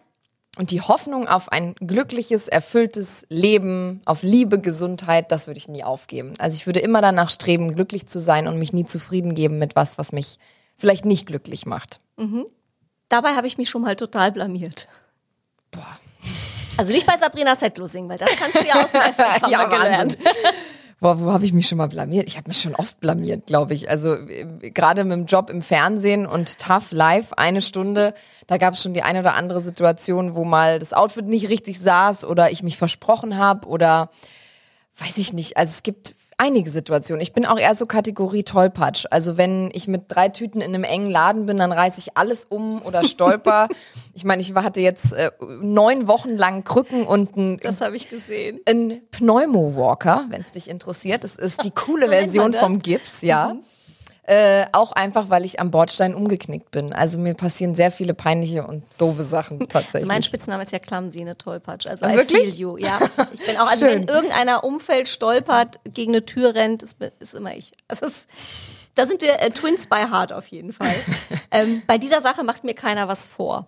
C: Und die Hoffnung auf ein glückliches, erfülltes Leben, auf Liebe, Gesundheit, das würde ich nie aufgeben. Also ich würde immer danach streben, glücklich zu sein und mich nie zufrieden geben mit was, was mich vielleicht nicht glücklich macht.
A: Dabei habe ich mich schon mal total blamiert.
C: Boah.
A: Also nicht bei Sabrina Settlosing, weil das kannst du ja aus dem
C: Ja,
A: gelernt.
C: Boah, wo habe ich mich schon mal blamiert? Ich habe mich schon oft blamiert, glaube ich. Also äh, gerade mit dem Job im Fernsehen und tough live eine Stunde, da gab es schon die eine oder andere Situation, wo mal das Outfit nicht richtig saß oder ich mich versprochen habe oder weiß ich nicht. Also es gibt einige Situationen. Ich bin auch eher so Kategorie Tollpatsch. Also wenn ich mit drei Tüten in einem engen Laden bin, dann reiße ich alles um oder stolper. ich meine, ich hatte jetzt äh, neun Wochen lang Krücken und ein
A: Das habe ich gesehen.
C: ein Pneumowalker, wenn es dich interessiert. Das ist die coole
A: So
C: Version?
A: Mhm.
C: vom Gips, ja. Äh, auch einfach, weil ich am Bordstein umgeknickt bin. Also mir passieren sehr viele peinliche und doofe Sachen tatsächlich.
A: Also mein Spitzname ist ja Clumsy, eine Tollpatsch. Also
C: Ah,
A: I
C: wirklich?
A: feel you. Ja, ich bin auch, also wenn irgendeiner umfällt, stolpert, gegen eine Tür rennt, ist, ist immer ich. Also es ist, da sind wir äh, Twins by Heart auf jeden Fall. ähm, bei dieser Sache macht mir keiner was vor.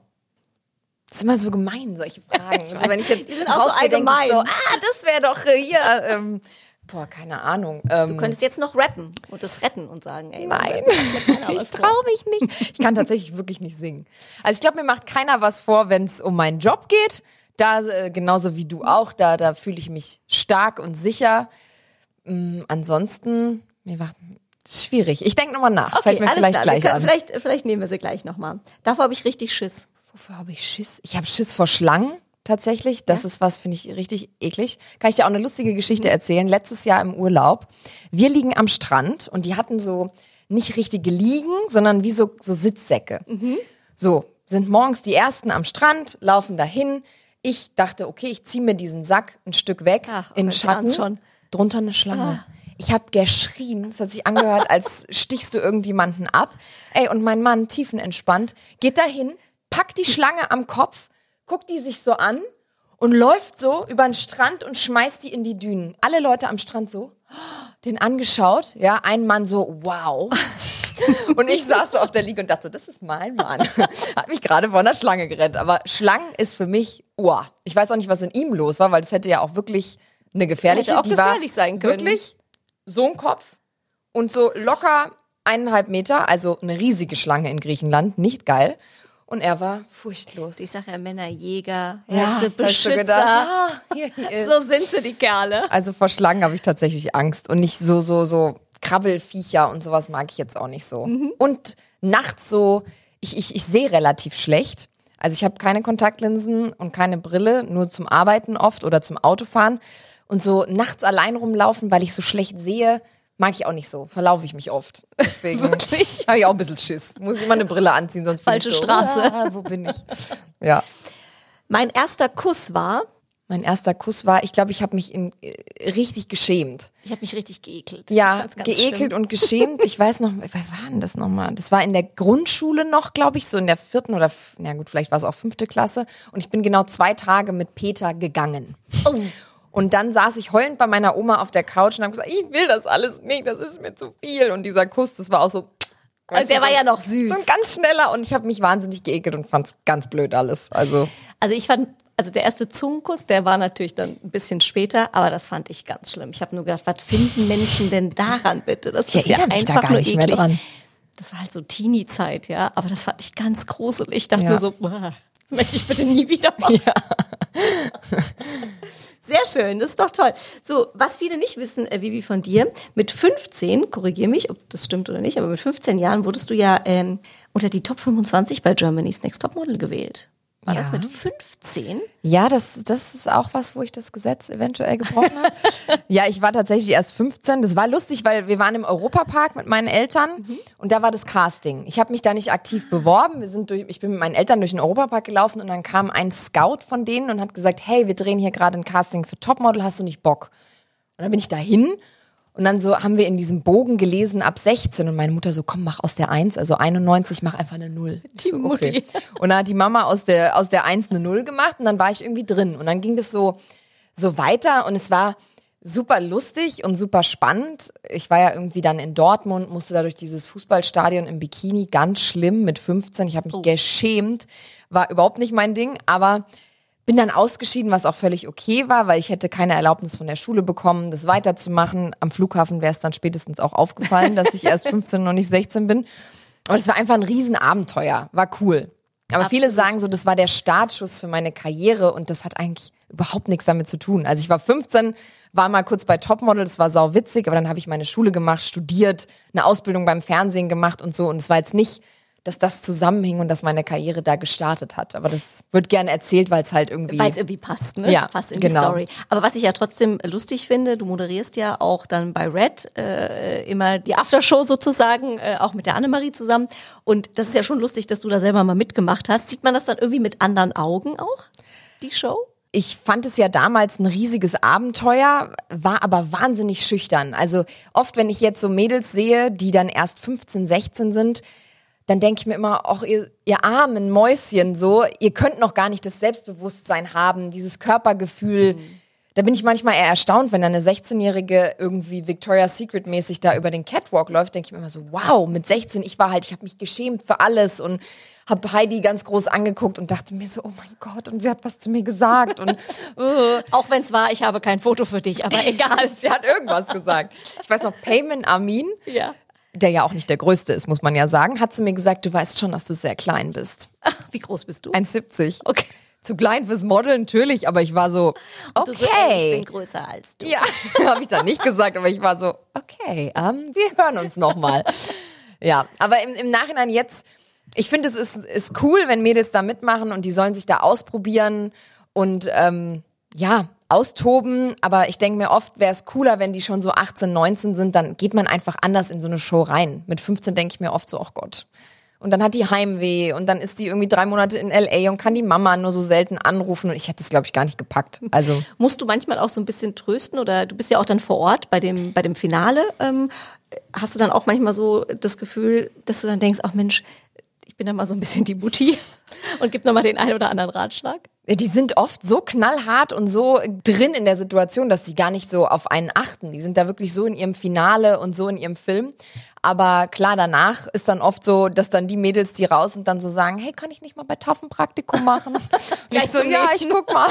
C: das ist immer so gemein, solche Fragen. Also wenn ich jetzt
A: Die sind auch so allgemein.
C: So, ah, das wäre doch äh, hier. Ähm, boah, keine Ahnung. Ähm,
A: Du könntest jetzt noch rappen und das retten und sagen, ey,
C: Nein, ich traue mich nicht. Ich kann tatsächlich wirklich nicht singen. Also ich glaube, mir macht keiner was vor, wenn es um meinen Job geht. Da äh, genauso wie du auch, da da fühle ich mich stark und sicher. Mm, ansonsten mir macht ist schwierig. Ich denke nochmal nach. Fällt mir vielleicht.
A: Wir
C: gleich
A: können,
C: an.
A: Vielleicht, vielleicht nehmen wir sie gleich nochmal. Davor habe ich richtig Schiss.
C: Wofür habe ich Schiss? Ich habe Schiss vor Schlangen tatsächlich. Das ist was, finde ich richtig eklig. Kann ich dir auch eine lustige Geschichte erzählen? Letztes Jahr im Urlaub. Wir liegen am Strand und die hatten so nicht richtige Liegen, sondern wie so, so Sitzsäcke. So, sind morgens die ersten am Strand, laufen dahin. Ich dachte, okay, ich ziehe mir diesen Sack ein Stück weg
A: Ach,
C: in den
A: Mensch,
C: Schatten.
A: Schon?
C: Drunter eine Schlange. Ich habe geschrien. Es hat sich angehört, als stichst du irgendjemanden ab. Ey, und mein Mann, tiefenentspannt, geht dahin, packt die Schlange am Kopf, guckt die sich so an und läuft so über den Strand und schmeißt die in die Dünen. Alle Leute am Strand so, den angeschaut, ja, ein Mann so, wow. Und ich saß so auf der Liege und dachte, das ist mein Mann. Hat mich gerade vor einer Schlange gerettet. Aber Schlangen ist für mich, oh, ich weiß auch nicht, was in ihm los war, weil das hätte ja auch wirklich eine gefährliche,
A: Hätte auch
C: die
A: gefährlich
C: war
A: sein können.
C: wirklich so ein Kopf und so locker eineinhalb Meter, also eine riesige Schlange in Griechenland, nicht geil. Und er war furchtlos.
A: Ich sage ja Männer, Jäger,
C: Ja,
A: weißt
C: hast du
A: Beschützer.
C: gedacht, ah, hier, hier
A: so sind sie, die Kerle.
C: Also vor Schlangen habe ich tatsächlich Angst und nicht so, so, so Krabbelfiecher und sowas mag ich jetzt auch nicht so. Und nachts so, ich, ich, ich sehe relativ schlecht. Also ich habe keine Kontaktlinsen und keine Brille, nur zum Arbeiten oft oder zum Autofahren. Und so nachts allein rumlaufen, weil ich so schlecht sehe, mag ich auch nicht so. Verlaufe ich mich oft. Deswegen habe ich auch ein bisschen Schiss. Muss ich immer eine Brille anziehen, sonst bin
A: Falsche
C: ich so,
A: Straße.
C: Ah, wo bin ich? Ja.
A: Mein erster Kuss war,
C: Mein erster Kuss war, ich glaube, ich habe mich in, äh, richtig geschämt.
A: ich habe mich richtig geekelt.
C: Ja, geekelt
A: schlimm.
C: und geschämt. Ich weiß noch, wer war denn das nochmal? Das war in der Grundschule noch, glaube ich, so in der vierten oder, na gut, vielleicht war es auch fünfte Klasse. Und ich bin genau zwei Tage mit Peter gegangen.
A: Oh.
C: Und dann saß ich heulend bei meiner Oma auf der Couch und habe gesagt, ich will das alles nicht, das ist mir zu viel. Und dieser Kuss, das war auch so.
A: Also der war
C: so-
A: ja noch süß.
C: So ein ganz schneller und ich habe mich wahnsinnig geekelt und fand es ganz blöd alles. Also
A: Also ich fand, also der erste Zungenkuss, der war natürlich dann ein bisschen später, aber das fand ich ganz schlimm. Ich habe nur gedacht, was finden Menschen denn daran bitte? Das ist ja
C: da
A: einfach
C: gar
A: nur
C: nicht
A: eklig.
C: mehr dran.
A: Das war halt so Teenie-Zeit, ja, aber das fand ich ganz gruselig. Ich dachte
C: Ja.
A: nur so, das möchte ich bitte nie wieder machen. Sehr schön, das ist doch toll. So, was viele nicht wissen, äh, Vivi, von dir, mit 15, korrigier mich, ob das stimmt oder nicht, aber mit 15 Jahren wurdest du ja ähm, unter die Top 25 bei Germany's Next Top Model gewählt. War
C: Ja.
A: das mit 15?
C: Ja, das, das ist auch was, wo ich das Gesetz eventuell gebrochen habe. ja, ich war tatsächlich erst 15. Das war lustig, weil wir waren im Europapark mit meinen Eltern und da war das Casting. Ich habe mich da nicht aktiv beworben. Wir sind durch, ich bin mit meinen Eltern durch den Europapark gelaufen und dann kam ein Scout von denen und hat gesagt, hey, wir drehen hier gerade ein Casting für Topmodel, hast du nicht Bock? Und dann bin ich dahin und dann so haben wir in diesem Bogen gelesen ab 16 und meine Mutter so, komm, mach aus der 1, also 91, mach einfach eine 0. Ich
A: Die
C: so,
A: Mutti.
C: Und dann hat die Mama aus der, aus der 1 eine 0 gemacht und dann war ich irgendwie drin. Und dann ging das so, so weiter und es war super lustig und super spannend. Ich war ja irgendwie dann in Dortmund, musste da durch dieses Fußballstadion im Bikini, ganz schlimm mit 15. Ich habe mich geschämt, war überhaupt nicht mein Ding, aber bin dann ausgeschieden, was auch völlig okay war, weil ich hätte keine Erlaubnis von der Schule bekommen, das weiterzumachen. Am Flughafen wäre es dann spätestens auch aufgefallen, dass ich erst 15 und noch nicht 16 bin. Und es war einfach ein Riesenabenteuer, war cool. Aber
A: Absolut.
C: viele sagen so, das war der Startschuss für meine Karriere und das hat eigentlich überhaupt nichts damit zu tun. Also ich war 15, war mal kurz bei Topmodel, das war sau witzig, aber dann habe ich meine Schule gemacht, studiert, eine Ausbildung beim Fernsehen gemacht und so. Und es war jetzt nicht, dass das zusammenhing und dass meine Karriere da gestartet hat. Aber das wird gerne erzählt, weil es halt irgendwie.
A: Weil es irgendwie passt, ne?
C: Ja,
A: es passt in
C: genau.
A: die Story. Aber was ich ja trotzdem lustig finde, du moderierst ja auch dann bei Red äh, immer die Aftershow sozusagen, äh, auch mit der Annemarie zusammen. Und das ist ja schon lustig, dass du da selber mal mitgemacht hast. Sieht man das dann irgendwie mit anderen Augen auch, die Show?
C: ich fand es ja damals ein riesiges Abenteuer, war aber wahnsinnig schüchtern. Also oft, wenn ich jetzt so Mädels sehe, die dann erst 15, 16 sind, dann denke ich mir immer, auch ihr, ihr armen Mäuschen so, ihr könnt noch gar nicht das Selbstbewusstsein haben, dieses Körpergefühl. Da bin ich manchmal eher erstaunt, wenn da eine 16-Jährige irgendwie Victoria's Secret mäßig da über den Catwalk läuft, denke ich mir immer so, wow, mit 16, ich war halt, ich habe mich geschämt für alles und habe Heidi ganz groß angeguckt und dachte mir so, oh mein Gott, und sie hat was zu mir gesagt und äh,
A: Auch wenn es war, ich habe kein Foto für dich, aber egal.
C: sie hat irgendwas gesagt. Ich weiß noch, Payman Amin,
A: ja.
C: Der ja auch nicht der Größte ist, muss man ja sagen, hat zu mir gesagt, du weißt schon, dass du sehr klein bist.
A: Wie groß bist du?
C: 1,70.
A: Okay.
C: Zu klein fürs Model natürlich, aber ich war so,
A: Du so, ey, ich
C: okay.
A: bin größer als du.
C: Ja, habe ich dann nicht gesagt, aber ich war so, okay, ähm, wir hören uns nochmal. Ja, aber im, im Nachhinein jetzt, ich finde, es ist, ist cool, wenn Mädels da mitmachen und die sollen sich da ausprobieren und ähm, ja, austoben. Aber ich denke mir oft, wäre es cooler, wenn die schon so 18, 19 sind, dann geht man einfach anders in so eine Show rein. Mit 15 denke ich mir oft so, oh Gott. Und dann hat die Heimweh und dann ist die irgendwie drei Monate in LA und kann die Mama nur so selten anrufen und ich hätte es, glaube ich, gar nicht gepackt. Also
A: Musst du manchmal auch so ein bisschen trösten oder du bist ja auch dann vor Ort bei dem, bei dem Finale. Ähm, hast du dann auch manchmal so das Gefühl, dass du dann denkst, ach Mensch, ich bin da mal so ein bisschen die Mutti und gib nochmal den einen oder anderen Ratschlag?
C: Die sind oft so knallhart und so drin in der Situation, dass sie gar nicht so auf einen achten. Die sind da wirklich so in ihrem Finale und so in ihrem Film. Aber klar, danach ist dann oft so, dass dann die Mädels, die raus sind, dann so sagen, hey, kann ich nicht mal bei TAF ein Praktikum machen? Und ich so, ja, ich guck mal,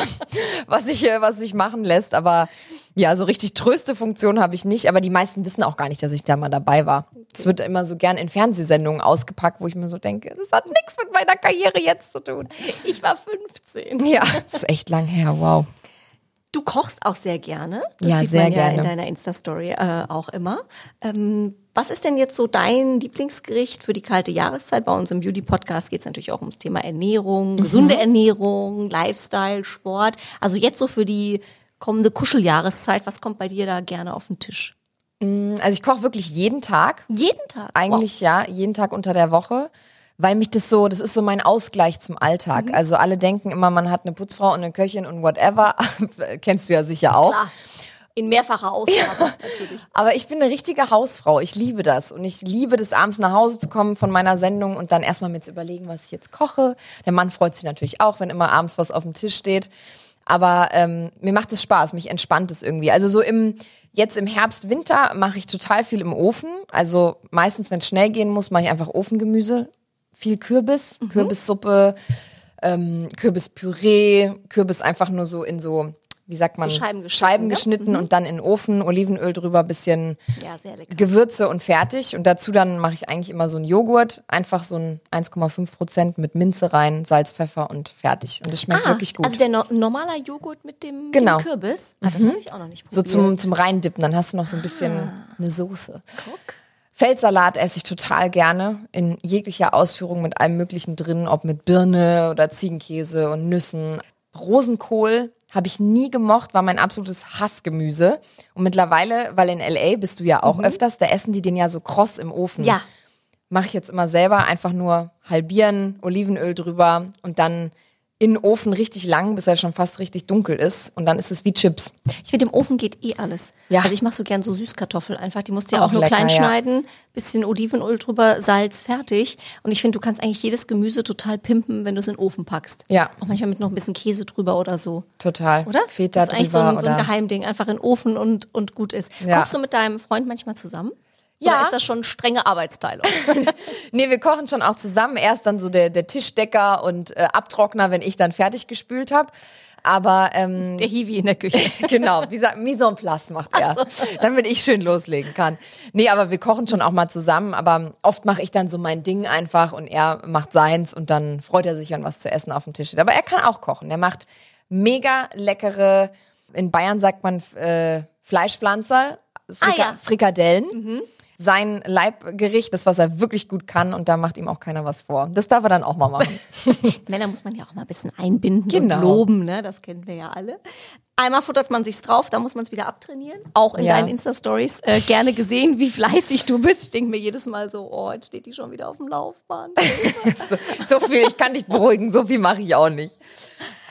C: was sich äh, was sich machen lässt. Aber ja, so richtig Tröstefunktion habe ich nicht. Aber die meisten wissen auch gar nicht, dass ich da mal dabei war. Es wird immer so gern in Fernsehsendungen ausgepackt, wo ich mir so denke, das hat nichts mit meiner Karriere jetzt zu tun.
A: Ich war 15.
C: Ja, das ist echt lang her, wow.
A: Du kochst auch sehr gerne. Das
C: Ja,
A: sieht
C: sehr
A: man ja in
C: gerne.
A: deiner Insta-Story äh, auch immer. Ähm, was ist denn jetzt so dein Lieblingsgericht für die kalte Jahreszeit? Bei uns im Beauty-Podcast geht es natürlich auch ums Thema Ernährung,
C: Mhm.
A: gesunde Ernährung, Lifestyle, Sport. Also jetzt so für die kommende Kuscheljahreszeit, was kommt bei dir da gerne auf den Tisch?
C: Also ich koche wirklich jeden Tag.
A: Jeden Tag.
C: Eigentlich ja, jeden Tag unter der Woche. Weil mich das so, das ist so mein Ausgleich zum Alltag. Also alle denken immer, man hat eine Putzfrau und eine Köchin und whatever. Kennst du ja sicher auch.
A: Klar. In mehrfacher Ausgabe natürlich.
C: Aber ich bin eine richtige Hausfrau. Ich liebe das. Und ich liebe das, abends nach Hause zu kommen von meiner Sendung und dann erstmal mir zu überlegen, was ich jetzt koche. Der Mann freut sich natürlich auch, wenn immer abends was auf dem Tisch steht. Aber ähm, mir macht es Spaß, mich entspannt es irgendwie. Also so im jetzt im Herbst, Winter mache ich total viel im Ofen. Also meistens, wenn es schnell gehen muss, mache ich einfach Ofengemüse. Viel Kürbis, Kürbissuppe, ähm, Kürbispüree, Kürbis einfach nur so in so, wie sagt man,
A: Scheiben geschnitten,
C: Scheiben
A: ne?
C: geschnitten und dann in den Ofen, Olivenöl drüber, bisschen
A: Ja.
C: Gewürze und fertig. Und dazu dann mache ich eigentlich immer so einen Joghurt, einfach so ein 1,5 Prozent mit Minze rein, Salz, Pfeffer und fertig. Und das schmeckt wirklich gut.
A: Also der no normaler Joghurt mit dem,
C: Genau.
A: dem Kürbis? Ah, das habe ich auch noch nicht
C: so
A: probiert.
C: zum, zum Reindippen, dann hast du noch so ein bisschen
A: Ah.
C: eine Soße.
A: Guck.
C: Feldsalat esse ich total gerne, in jeglicher Ausführung mit allem Möglichen drin, ob mit Birne oder Ziegenkäse und Nüssen. Rosenkohl habe ich nie gemocht, war mein absolutes Hassgemüse. Und mittlerweile, weil in LA bist du ja auch öfters, da essen die den ja so kross im Ofen.
A: Mhm. Ja.
C: Mache ich jetzt immer selber, einfach nur halbieren, Olivenöl drüber und dann in den Ofen richtig lang, bis er schon fast richtig dunkel ist. Und dann ist es wie Chips.
A: Ich finde, im Ofen geht eh alles.
C: Ja.
A: Also ich mache so gern so Süßkartoffel einfach. Die musst du ja
C: Auch
A: auch, nur
C: lecker,
A: klein
C: ja.
A: schneiden, bisschen Olivenöl drüber, Salz, fertig. Und ich finde, du kannst eigentlich jedes Gemüse total pimpen, wenn du es in den Ofen packst.
C: Ja.
A: Auch manchmal mit noch ein bisschen Käse drüber oder so.
C: Total.
A: Oder?
C: Feta
A: das ist eigentlich so
C: drüber
A: ein, so ein Geheimding. Einfach in den Ofen und, und gut ist.
C: Ja.
A: Kochst du mit deinem Freund manchmal zusammen?
C: Ja.
A: Oder ist das schon strenge Arbeitsteilung?
C: Nee, wir kochen schon auch zusammen. Er ist dann so der, der Tischdecker und äh, Abtrockner, wenn ich dann fertig gespült habe. Aber ähm,
A: Der Hiwi in der Küche.
C: genau, wie sagt Mise en place macht er, damit ich schön loslegen kann. Nee, aber wir kochen schon auch mal zusammen, aber oft mache ich dann so mein Ding einfach und er macht seins und dann freut er sich, wenn was zu essen auf dem Tisch steht. Aber er kann auch kochen. Er macht mega leckere, in Bayern sagt man äh, Fleischpflanzer, Frika
A: Ah, ja.
C: Frikadellen. Sein Leibgericht, das, was er wirklich gut kann und da macht ihm auch keiner was vor. Das darf er dann auch mal machen.
A: Männer muss man ja auch mal ein bisschen einbinden
C: Genau.
A: und loben, ne? Das kennen wir ja alle. Einmal futtert man sich's drauf, dann muss man es wieder abtrainieren. Auch in
C: Ja.
A: deinen Insta-Stories. Äh, gerne gesehen, wie fleißig du bist. Ich denke mir jedes Mal so, oh, jetzt steht die schon wieder auf dem Laufband.
C: so, so viel, ich kann dich beruhigen, so viel mache ich auch nicht.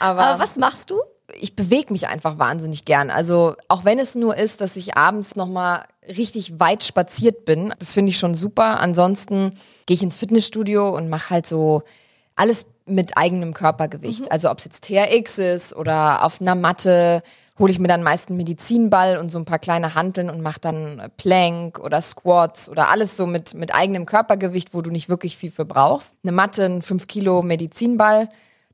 C: Aber,
A: Aber was machst du?
C: ich bewege mich einfach wahnsinnig gern. Also auch wenn es nur ist, dass ich abends nochmal richtig weit spaziert bin, das finde ich schon super. Ansonsten gehe ich ins Fitnessstudio und mache halt so alles mit eigenem Körpergewicht. Also ob es jetzt TRX ist oder auf einer Matte hole ich mir dann meist einen Medizinball und so ein paar kleine Hanteln und mache dann Plank oder Squats oder alles so mit, mit eigenem Körpergewicht, wo du nicht wirklich viel für brauchst. Eine Matte, ein 5 Kilo Medizinball,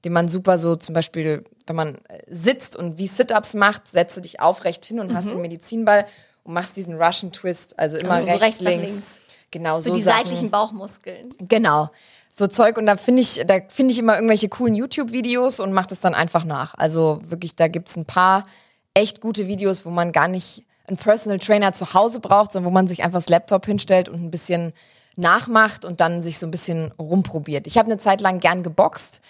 C: den man super so zum Beispiel, wenn man äh, sitzt und wie Sit-Ups macht, setzt du dich aufrecht hin und hast den Medizinball und machst diesen Russian Twist, also immer
A: Also so
C: rechts,
A: rechts
C: links.
A: links.
C: Genau,
A: So
C: so,
A: die
C: Sachen.
A: seitlichen Bauchmuskeln.
C: Genau. So Zeug und da finde ich, da finde ich immer irgendwelche coolen YouTube-Videos und mache das dann einfach nach. Also wirklich, da gibt's ein paar echt gute Videos, wo man gar nicht einen Personal Trainer zu Hause braucht, sondern wo man sich einfach das Laptop hinstellt und ein bisschen nachmacht und dann sich so ein bisschen rumprobiert. Ich habe eine Zeit lang gern geboxt.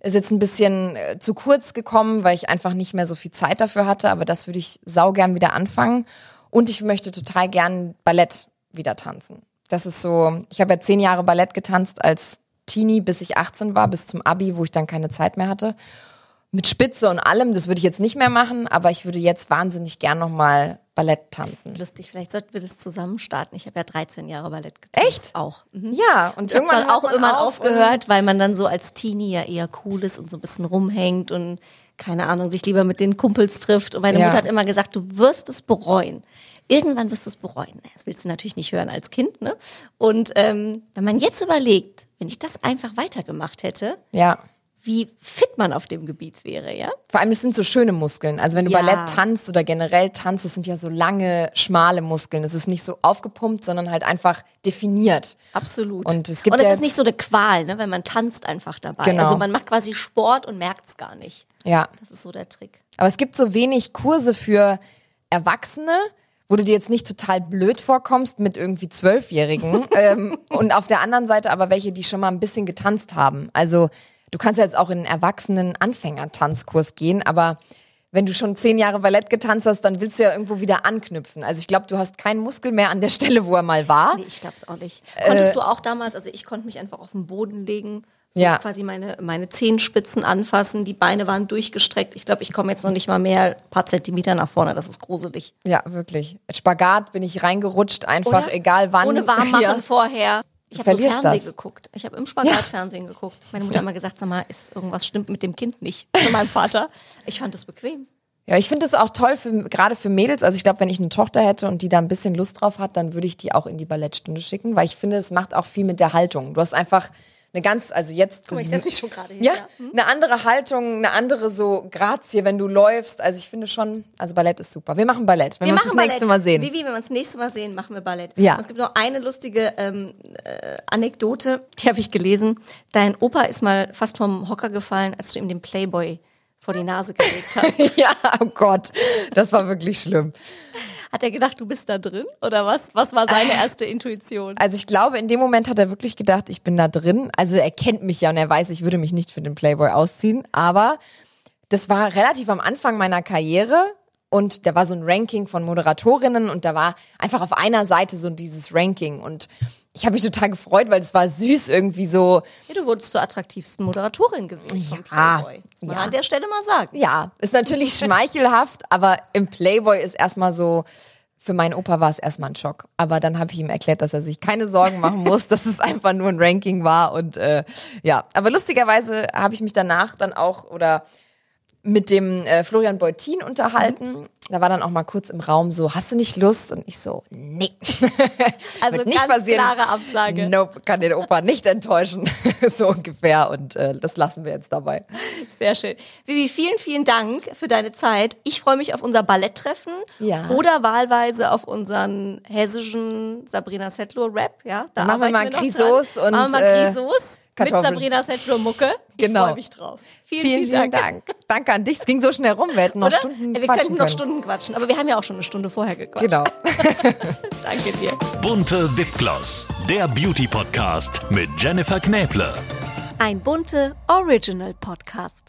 C: Ist jetzt ein bisschen äh, zu kurz gekommen, weil ich einfach nicht mehr so viel Zeit dafür hatte, aber das würde ich saugern wieder anfangen. Und ich möchte total gern Ballett wieder tanzen. Das ist so, ich habe ja zehn Jahre Ballett getanzt als Teenie, bis ich 18 war, bis zum Abi, wo ich dann keine Zeit mehr hatte. Mit Spitze und allem, das würde ich jetzt nicht mehr machen, aber ich würde jetzt wahnsinnig gern nochmal Ballett tanzen.
A: Lustig, vielleicht sollten wir das zusammen starten. Ich habe ja 13 Jahre Ballett getanzt.
C: Echt?
A: Auch. Mhm.
C: Ja, und
A: Ich habe
C: irgendwann
A: auch immer
C: auf
A: aufgehört, weil man dann so als Teenie ja eher cool ist und so ein bisschen rumhängt und keine Ahnung, sich lieber mit den Kumpels trifft. Und meine
C: Ja.
A: Mutter hat immer gesagt, du wirst es bereuen. Irgendwann wirst du es bereuen. Das willst du natürlich nicht hören als Kind, ne? Und ähm, wenn man jetzt überlegt, wenn ich das einfach weitergemacht hätte,
C: Ja.
A: wie fit man auf dem Gebiet wäre, ja?
C: Vor allem, es sind so schöne Muskeln. Also wenn du
A: Ja.
C: Ballett tanzt oder generell tanzt, das sind ja so lange, schmale Muskeln. Es ist nicht so aufgepumpt, sondern halt einfach definiert.
A: Absolut.
C: Und es gibt
A: und es
C: ja
A: ist nicht so eine Qual, ne? Weil man tanzt einfach dabei.
C: Genau.
A: Also man macht quasi Sport und merkt es gar nicht.
C: Ja.
A: Das ist so der Trick.
C: Aber es gibt so wenig Kurse für Erwachsene, wo du dir jetzt nicht total blöd vorkommst mit irgendwie Zwölfjährigen. ähm, und auf der anderen Seite aber welche, die schon mal ein bisschen getanzt haben. Also du kannst ja jetzt auch in einen erwachsenen Anfängertanzkurs gehen, aber wenn du schon zehn Jahre Ballett getanzt hast, dann willst du ja irgendwo wieder anknüpfen. Also ich glaube, du hast keinen Muskel mehr an der Stelle, wo er mal war.
A: Nee, ich glaube es auch nicht.
C: Äh,
A: Konntest du auch damals, also ich konnte mich einfach auf den Boden legen,
C: Ja.
A: quasi meine, meine Zehenspitzen anfassen, die Beine waren durchgestreckt. Ich glaube, ich komme jetzt noch nicht mal mehr ein paar Zentimeter nach vorne, das ist gruselig.
C: Ja, wirklich. Spagat bin ich reingerutscht, einfach
A: Oder?
C: egal wann.
A: Ohne warm machen
C: Ja.
A: vorher. Ich habe so Fernsehen
C: das.
A: geguckt. Ich habe im Spagat Fernsehen geguckt. Meine Mutter hat immer gesagt, sag mal, ist irgendwas stimmt mit dem Kind nicht. Zu meinem Vater. Ich fand es bequem.
C: Ja, ich finde es auch toll, für, gerade für Mädels. Also ich glaube, wenn ich eine Tochter hätte und die da ein bisschen Lust drauf hat, dann würde ich die auch in die Ballettstunde schicken, weil ich finde, es macht auch viel mit der Haltung. Du hast einfach eine ganz, also jetzt.
A: Guck mal, ich setz mich schon gerade hin,
C: Ja,
A: ja. Hm?
C: eine andere Haltung, eine andere so Grazie, wenn du läufst. Also ich finde schon, also Ballett ist super. Wir machen Ballett, wenn wir, uns das nächste Mal sehen.
A: Vivi, wenn wir uns das nächste Mal sehen, machen wir Ballett.
C: Ja.
A: Und es gibt noch eine lustige ähm, äh, Anekdote, die habe ich gelesen. Dein Opa ist mal fast vom Hocker gefallen, als du ihm den Playboy vor die Nase gelegt hast.
C: ja, oh Gott, das war wirklich schlimm.
A: Hat er gedacht, du bist da drin? Oder was? Was war seine erste Intuition?
C: Also ich glaube, in dem Moment hat er wirklich gedacht, ich bin da drin. Also er kennt mich ja und er weiß, ich würde mich nicht für den Playboy ausziehen. Aber das war relativ am Anfang meiner Karriere und da war so ein Ranking von Moderatorinnen und da war einfach auf einer Seite so dieses Ranking und ich habe mich total gefreut, weil es war süß irgendwie so.
A: Ja, du wurdest zur attraktivsten Moderatorin gewählt vom
C: Ja,
A: Playboy. Das
C: ja.
A: an der Stelle mal sagen.
C: Ja, ist natürlich schmeichelhaft, aber im Playboy ist erstmal so. Für meinen Opa war es erstmal ein Schock. Aber dann habe ich ihm erklärt, dass er sich keine Sorgen machen muss, dass es einfach nur ein Ranking war. Und äh, ja, aber lustigerweise habe ich mich danach dann auch oder mit dem äh, Florian Beutin unterhalten. Da war dann auch mal kurz im Raum so, hast du nicht Lust? Und ich so, nee.
A: Also
C: nicht
A: ganz
C: passieren.
A: klare Absage.
C: Nope, kann den Opa nicht enttäuschen. so ungefähr. Und äh, das lassen wir jetzt dabei.
A: Sehr schön. Vivi, vielen, vielen Dank für deine Zeit. Ich freue mich auf unser Balletttreffen
C: Ja.
A: oder wahlweise auf unseren hessischen Sabrina Settler Rap. Ja, da
C: machen wir mal Grisos und,
A: machen wir mal
C: äh,
A: Grisos mit
C: Kartoffeln.
A: Sabrina Settler Mucke. Ich
C: Genau.
A: freue mich drauf. Vielen,
C: Vielen, vielen Dank. Danke an dich. Es ging so schnell rum. Wir hätten noch
A: Oder?
C: Stunden
A: Ja, wir
C: quatschen
A: könnten noch
C: können.
A: Stunden quatschen, aber wir haben ja auch schon eine Stunde vorher gequatscht.
C: Genau.
A: Danke dir.
B: Bunte Wipgloss, der Beauty Podcast mit Jennifer Knäble.
D: Ein bunte Original Podcast.